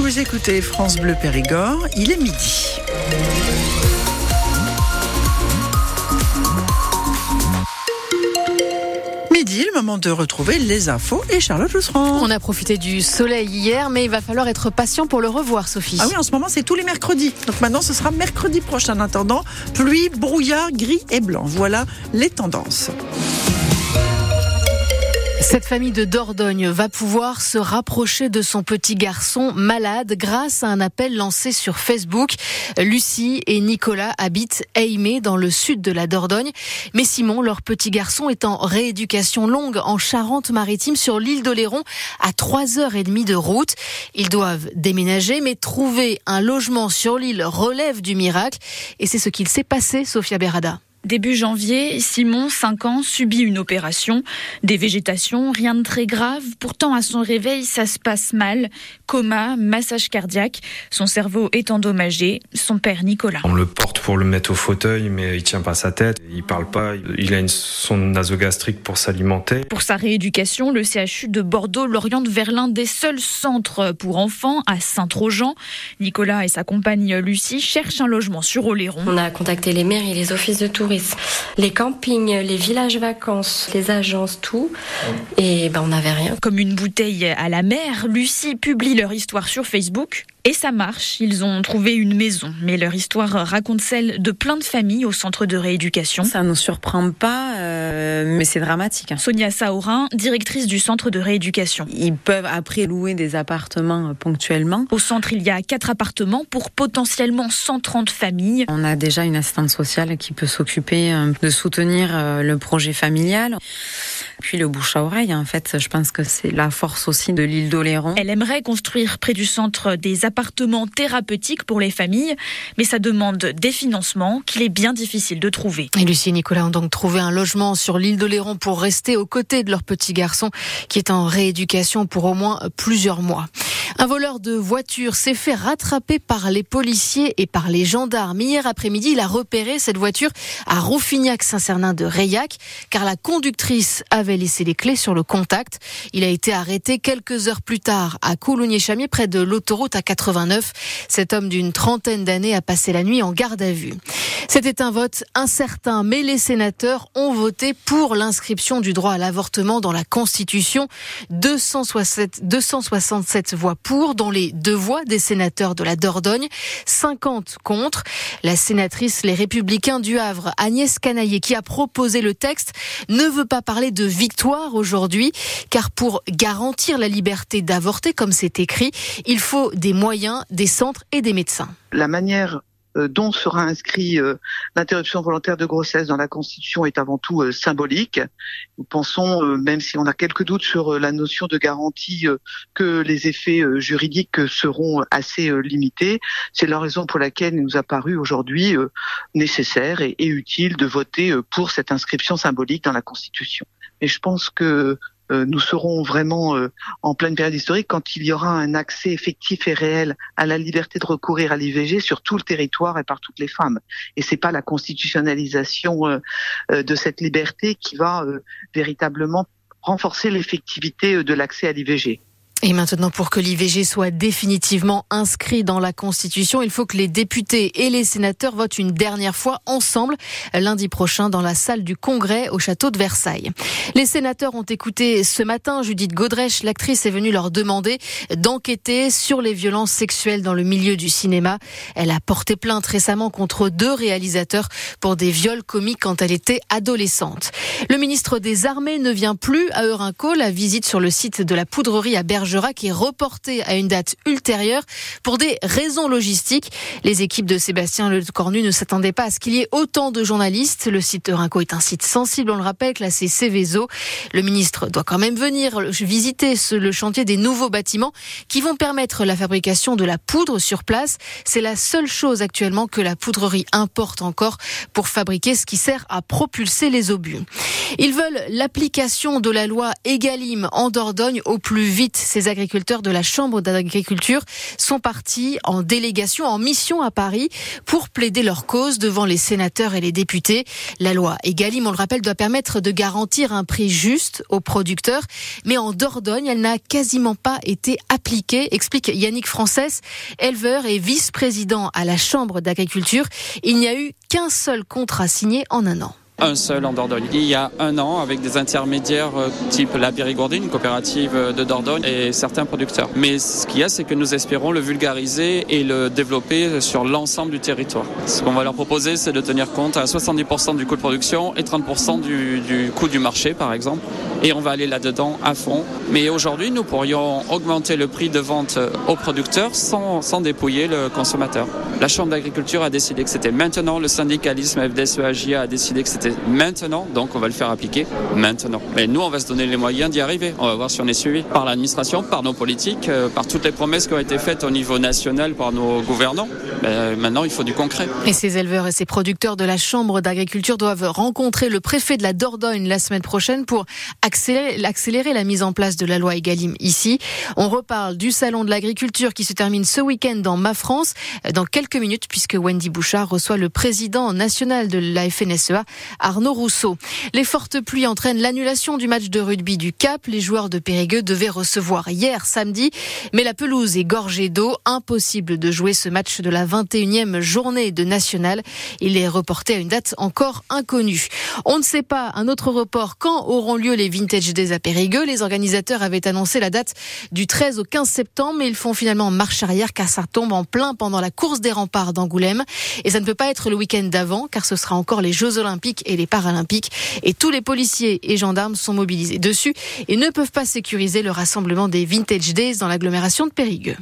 Vous écoutez France Bleu Périgord, il est midi. Midi, le moment de retrouver les infos et Charlotte Jousserand. On a profité du soleil hier, mais il va falloir être patient pour le revoir, Sophie. Ah oui, en ce moment, c'est tous les mercredis. Donc maintenant, ce sera mercredi prochain. En attendant, pluie, brouillard, gris et blanc. Voilà les tendances. Cette famille de Dordogne va pouvoir se rapprocher de son petit garçon malade grâce à un appel lancé sur Facebook. Lucie et Nicolas habitent Aimé dans le sud de la Dordogne. Mais Simon, leur petit garçon, est en rééducation longue en Charente-Maritime sur l'île d'Oléron à 3h30 de route. Ils doivent déménager mais trouver un logement sur l'île relève du miracle. Et c'est ce qu'il s'est passé, Sophia Berada. Début janvier, Simon, 5 ans, subit une opération. Des végétations, rien de très grave. Pourtant, à son réveil, ça se passe mal. Coma, massage cardiaque. Son cerveau est endommagé. Son père, Nicolas. On le porte pour le mettre au fauteuil, mais il tient pas sa tête. Il parle pas. Il a une sonde nasogastrique pour s'alimenter. Pour sa rééducation, le CHU de Bordeaux l'oriente vers l'un des seuls centres pour enfants à Saint-Trojan. Nicolas et sa compagne Lucie cherchent un logement sur Oléron. On a contacté les mairies, les offices de tourisme les campings, les villages vacances, les agences, tout. Et ben on n'avait rien. Comme une bouteille à la mer, Lucie publie leur histoire sur Facebook. Et ça marche, ils ont trouvé une maison, mais leur histoire raconte celle de plein de familles au centre de rééducation. Ça nous surprend pas, euh, mais c'est dramatique. Sonia Saorin, directrice du centre de rééducation. Ils peuvent après louer des appartements ponctuellement. Au centre, il y a quatre appartements pour potentiellement 130 familles. On a déjà une assistante sociale qui peut s'occuper euh, de soutenir euh, le projet familial. Puis le bouche à oreille, en fait, je pense que c'est la force aussi de l'île d'Oléron. Elle aimerait construire près du centre des appartements thérapeutiques pour les familles, mais ça demande des financements qu'il est bien difficile de trouver. Et Lucie et Nicolas ont donc trouvé un logement sur l'île d'Oléron pour rester aux côtés de leur petit garçon qui est en rééducation pour au moins plusieurs mois. Un voleur de voiture s'est fait rattraper par les policiers et par les gendarmes. Hier après-midi, il a repéré cette voiture à Rouffignac-Saint-Cernin de Reillac, car la conductrice avait laissé les clés sur le contact. Il a été arrêté quelques heures plus tard à Coulommiers-Chamier, près de l'autoroute à 89. Cet homme d'une trentaine d'années a passé la nuit en garde à vue. C'était un vote incertain, mais les sénateurs ont voté pour l'inscription du droit à l'avortement dans la Constitution. 267, 267 voix pour, dont les deux voix des sénateurs de la Dordogne, 50 contre. La sénatrice Les Républicains du Havre, Agnès Canaillé, qui a proposé le texte, ne veut pas parler de victoire aujourd'hui, car pour garantir la liberté d'avorter, comme c'est écrit, il faut des moyens, des centres et des médecins. Dont sera inscrit euh, l'interruption volontaire de grossesse dans la Constitution est avant tout euh, symbolique. Nous pensons, même si on a quelques doutes sur la notion de garantie, que les effets juridiques seront assez limités. C'est la raison pour laquelle il nous a paru aujourd'hui nécessaire et, utile de voter pour cette inscription symbolique dans la Constitution. Et je pense que euh, nous serons vraiment euh, en pleine période historique quand il y aura un accès effectif et réel à la liberté de recourir à l'IVG sur tout le territoire et par toutes les femmes. Et c'est pas la constitutionnalisation euh, de cette liberté qui va véritablement renforcer l'effectivité de l'accès à l'IVG. Et maintenant, pour que l'IVG soit définitivement inscrit dans la Constitution, il faut que les députés et les sénateurs votent une dernière fois ensemble lundi prochain dans la salle du Congrès au château de Versailles. Les sénateurs ont écouté ce matin Judith Godrèche. L'actrice est venue leur demander d'enquêter sur les violences sexuelles dans le milieu du cinéma. Elle a porté plainte récemment contre deux réalisateurs pour des viols commis quand elle était adolescente. Le ministre des Armées ne vient plus à Eurinco. La visite sur le site de la poudrerie à Bergerac est reporté à une date ultérieure pour des raisons logistiques. Les équipes de Sébastien Lecornu ne s'attendaient pas à ce qu'il y ait autant de journalistes. Le site Rinco est un site sensible, on le rappelle, classé Céveso. Le ministre doit quand même venir visiter le chantier des nouveaux bâtiments qui vont permettre la fabrication de la poudre sur place. C'est la seule chose actuellement que la poudrerie importe encore pour fabriquer ce qui sert à propulser les obus. Ils veulent l'application de la loi Egalim en Dordogne au plus vite. C'est ces agriculteurs de la Chambre d'agriculture sont partis en délégation, en mission à Paris pour plaider leur cause devant les sénateurs et les députés. La loi Egalim, on le rappelle, doit permettre de garantir un prix juste aux producteurs, mais en Dordogne, elle n'a quasiment pas été appliquée, explique Yannick Frances, éleveur et vice-président à la Chambre d'agriculture. Il n'y a eu qu'un seul contrat signé en un an un seul en Dordogne. Il y a un an, avec des intermédiaires euh, type la Périgourdine, une coopérative euh, de Dordogne, et certains producteurs. Mais ce qu'il y a, c'est que nous espérons le vulgariser et le développer sur l'ensemble du territoire. Ce qu'on va leur proposer, c'est de tenir compte à 70% du coût de production et 30% du, du coût du marché, par exemple. Et on va aller là-dedans à fond. Mais aujourd'hui, nous pourrions augmenter le prix de vente aux producteurs sans, sans dépouiller le consommateur. La Chambre d'agriculture a décidé que c'était maintenant. Le syndicalisme FDSEAGIA a décidé que c'était maintenant, donc on va le faire appliquer maintenant. Mais nous, on va se donner les moyens d'y arriver. On va voir si on est suivi par l'administration, par nos politiques, euh, par toutes les promesses qui ont été faites au niveau national par nos gouvernants. Mais maintenant, il faut du concret. Et ces éleveurs et ces producteurs de la Chambre d'agriculture doivent rencontrer le préfet de la Dordogne la semaine prochaine pour accélérer, la mise en place de la loi Egalim ici. On reparle du salon de l'agriculture qui se termine ce week-end dans Ma France dans quelques minutes puisque Wendy Bouchard reçoit le président national de la FNSEA Arnaud Rousseau. Les fortes pluies entraînent l'annulation du match de rugby du Cap. Les joueurs de Périgueux devaient recevoir hier samedi, mais la pelouse est gorgée d'eau. Impossible de jouer ce match de la 21e journée de National. Il est reporté à une date encore inconnue. On ne sait pas un autre report quand auront lieu les Vintage Days à Périgueux. Les organisateurs avaient annoncé la date du 13 au 15 septembre, mais ils font finalement marche arrière car ça tombe en plein pendant la course des remparts d'Angoulême. Et ça ne peut pas être le week-end d'avant car ce sera encore les Jeux Olympiques et les Paralympiques. Et tous les policiers et gendarmes sont mobilisés dessus et ne peuvent pas sécuriser le rassemblement des Vintage Days dans l'agglomération de Périgueux.